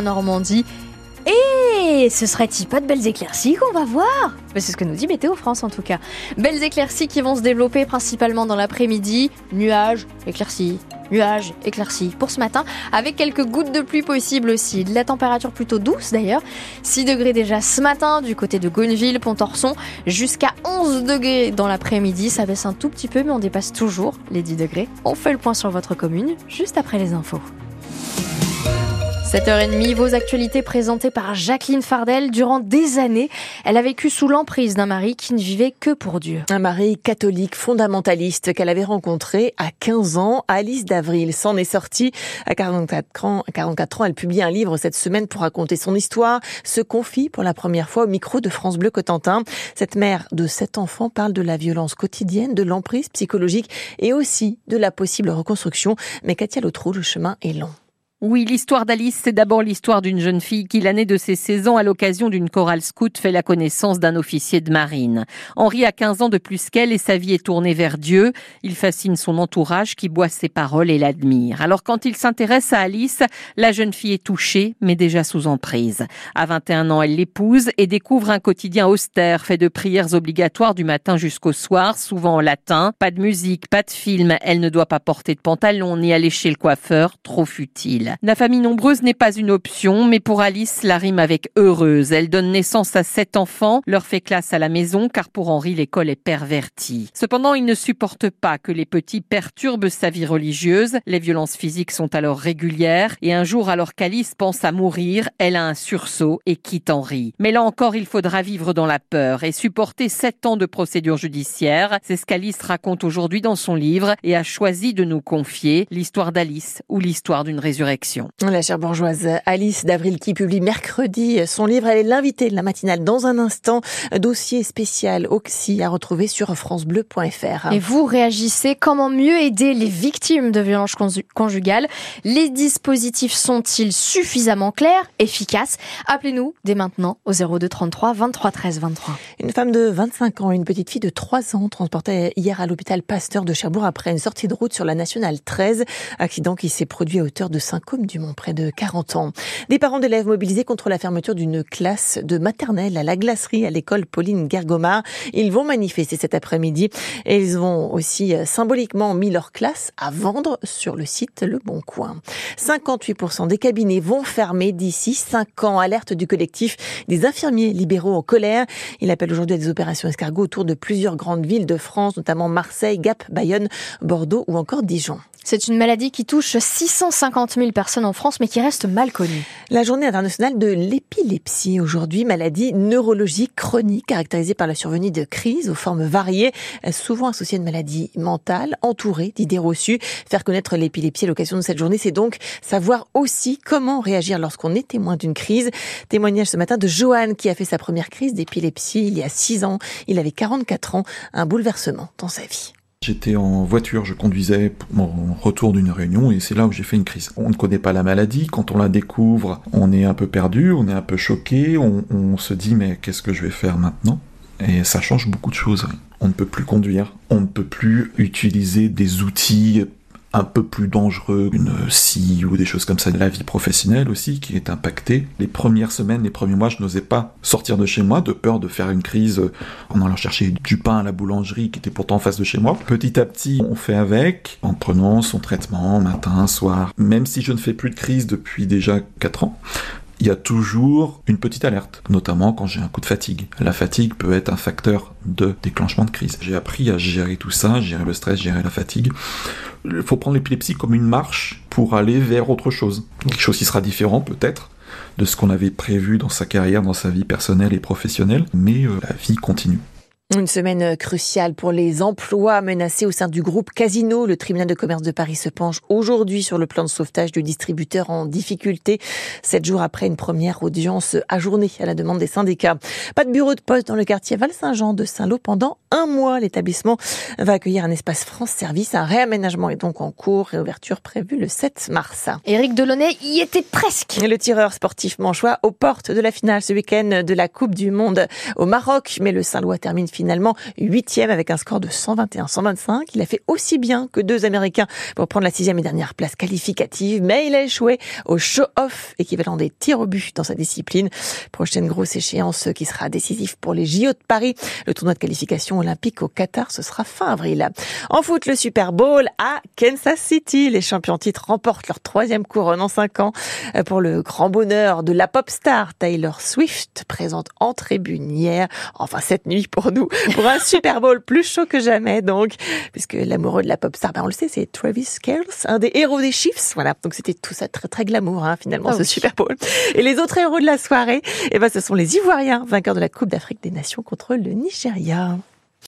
Normandie. Et ce serait-il pas de belles éclaircies qu'on va voir C'est ce que nous dit Météo France en tout cas. Belles éclaircies qui vont se développer principalement dans l'après-midi. Nuages, éclaircies, nuages, éclaircies pour ce matin, avec quelques gouttes de pluie possibles aussi. De la température plutôt douce d'ailleurs. 6 degrés déjà ce matin du côté de Gonneville, Pontorson, jusqu'à 11 degrés dans l'après-midi. Ça baisse un tout petit peu, mais on dépasse toujours les 10 degrés. On fait le point sur votre commune juste après les infos. 7h30, vos actualités présentées par Jacqueline Fardel. Durant des années, elle a vécu sous l'emprise d'un mari qui ne vivait que pour Dieu. Un mari catholique fondamentaliste qu'elle avait rencontré à 15 ans. Alice d'Avril s'en est sortie à 44 ans. À 44 ans, elle publie un livre cette semaine pour raconter son histoire, se confie pour la première fois au micro de France Bleu Cotentin. Cette mère de sept enfants parle de la violence quotidienne, de l'emprise psychologique et aussi de la possible reconstruction. Mais Katia Lotrou, le chemin est long. Oui, l'histoire d'Alice, c'est d'abord l'histoire d'une jeune fille qui, l'année de ses 16 ans, à l'occasion d'une chorale scout, fait la connaissance d'un officier de marine. Henri a 15 ans de plus qu'elle et sa vie est tournée vers Dieu. Il fascine son entourage qui boit ses paroles et l'admire. Alors quand il s'intéresse à Alice, la jeune fille est touchée, mais déjà sous emprise. À 21 ans, elle l'épouse et découvre un quotidien austère, fait de prières obligatoires du matin jusqu'au soir, souvent en latin. Pas de musique, pas de film. Elle ne doit pas porter de pantalon ni aller chez le coiffeur, trop futile. La famille nombreuse n'est pas une option, mais pour Alice, la rime avec heureuse. Elle donne naissance à sept enfants, leur fait classe à la maison, car pour Henri, l'école est pervertie. Cependant, il ne supporte pas que les petits perturbent sa vie religieuse. Les violences physiques sont alors régulières, et un jour, alors qu'Alice pense à mourir, elle a un sursaut et quitte Henri. Mais là encore, il faudra vivre dans la peur et supporter sept ans de procédure judiciaire. C'est ce qu'Alice raconte aujourd'hui dans son livre et a choisi de nous confier l'histoire d'Alice ou l'histoire d'une résurrection. La chère bourgeoise Alice d'Avril qui publie mercredi son livre. Elle est l'invitée de la matinale dans un instant. Dossier spécial Oxy à retrouver sur francebleu.fr. Et vous réagissez comment mieux aider les victimes de violences conjugales? Les dispositifs sont-ils suffisamment clairs, efficaces? Appelez-nous dès maintenant au 02 33 23 13 23. Une femme de 25 ans et une petite fille de 3 ans transportaient hier à l'hôpital Pasteur de Cherbourg après une sortie de route sur la nationale 13. Accident qui s'est produit à hauteur de 5 du Mont, près de 40 ans. Des parents d'élèves mobilisés contre la fermeture d'une classe de maternelle à la glacerie à l'école Pauline Gergomar. Ils vont manifester cet après-midi et ils ont aussi euh, symboliquement mis leur classe à vendre sur le site Le Bon Coin. 58% des cabinets vont fermer d'ici 5 ans. Alerte du collectif des infirmiers libéraux en colère. Il appelle aujourd'hui à des opérations escargots autour de plusieurs grandes villes de France, notamment Marseille, Gap, Bayonne, Bordeaux ou encore Dijon. C'est une maladie qui touche 650 000 personnes en France, mais qui reste mal connue. La journée internationale de l'épilepsie aujourd'hui, maladie neurologique chronique caractérisée par la survenue de crises aux formes variées, souvent associée à une maladie mentale, entourée d'idées reçues. Faire connaître l'épilepsie à l'occasion de cette journée, c'est donc savoir aussi comment réagir lorsqu'on est témoin d'une crise. Témoignage ce matin de Johan qui a fait sa première crise d'épilepsie il y a 6 ans. Il avait 44 ans, un bouleversement dans sa vie. J'étais en voiture, je conduisais mon retour d'une réunion et c'est là où j'ai fait une crise. On ne connaît pas la maladie, quand on la découvre, on est un peu perdu, on est un peu choqué, on se dit mais qu'est-ce que je vais faire maintenant? Et ça change beaucoup de choses. On ne peut plus conduire, on ne peut plus utiliser des outils un peu plus dangereux, une scie ou des choses comme ça. La vie professionnelle aussi qui est impactée. Les premières semaines, les premiers mois, je n'osais pas sortir de chez moi de peur de faire une crise en allant chercher du pain à la boulangerie qui était pourtant en face de chez moi. Petit à petit, on fait avec en prenant son traitement matin, soir. Même si je ne fais plus de crise depuis déjà 4 ans, il y a toujours une petite alerte, notamment quand j'ai un coup de fatigue. La fatigue peut être un facteur de déclenchement de crise. J'ai appris à gérer tout ça, gérer le stress, gérer la fatigue. Il faut prendre l'épilepsie comme une marche pour aller vers autre chose. Quelque chose qui sera différent peut-être de ce qu'on avait prévu dans sa carrière, dans sa vie personnelle et professionnelle, mais euh, la vie continue. Une semaine cruciale pour les emplois menacés au sein du groupe Casino. Le tribunal de commerce de Paris se penche aujourd'hui sur le plan de sauvetage du distributeur en difficulté, sept jours après une première audience ajournée à la demande des syndicats. Pas de bureau de poste dans le quartier Val-Saint-Jean de Saint-Lô pendant un mois. L'établissement va accueillir un espace France Service. Un réaménagement est donc en cours. Réouverture prévue le 7 mars. Éric Delaunay y était presque. Le tireur sportif manchois aux portes de la finale ce week-end de la Coupe du Monde au Maroc. Mais le Saint-Lô termine finalement finalement huitième avec un score de 121-125. Il a fait aussi bien que deux Américains pour prendre la sixième et dernière place qualificative, mais il a échoué au show-off équivalent des tirs au but dans sa discipline. Prochaine grosse échéance qui sera décisive pour les JO de Paris. Le tournoi de qualification olympique au Qatar, ce sera fin avril. En foot, le Super Bowl à Kansas City. Les champions titres remportent leur troisième couronne en cinq ans pour le grand bonheur de la pop star Taylor Swift, présente en tribune hier, enfin cette nuit pour nous, pour un Super Bowl plus chaud que jamais donc, puisque l'amoureux de la pop star, ben on le sait, c'est Travis Kelce, un des héros des Chiefs, voilà, donc c'était tout ça très très glamour hein, finalement ah ce Super Bowl. Et les autres héros de la soirée, eh ben ce sont les Ivoiriens, vainqueurs de la Coupe d'Afrique des Nations contre le Nigeria.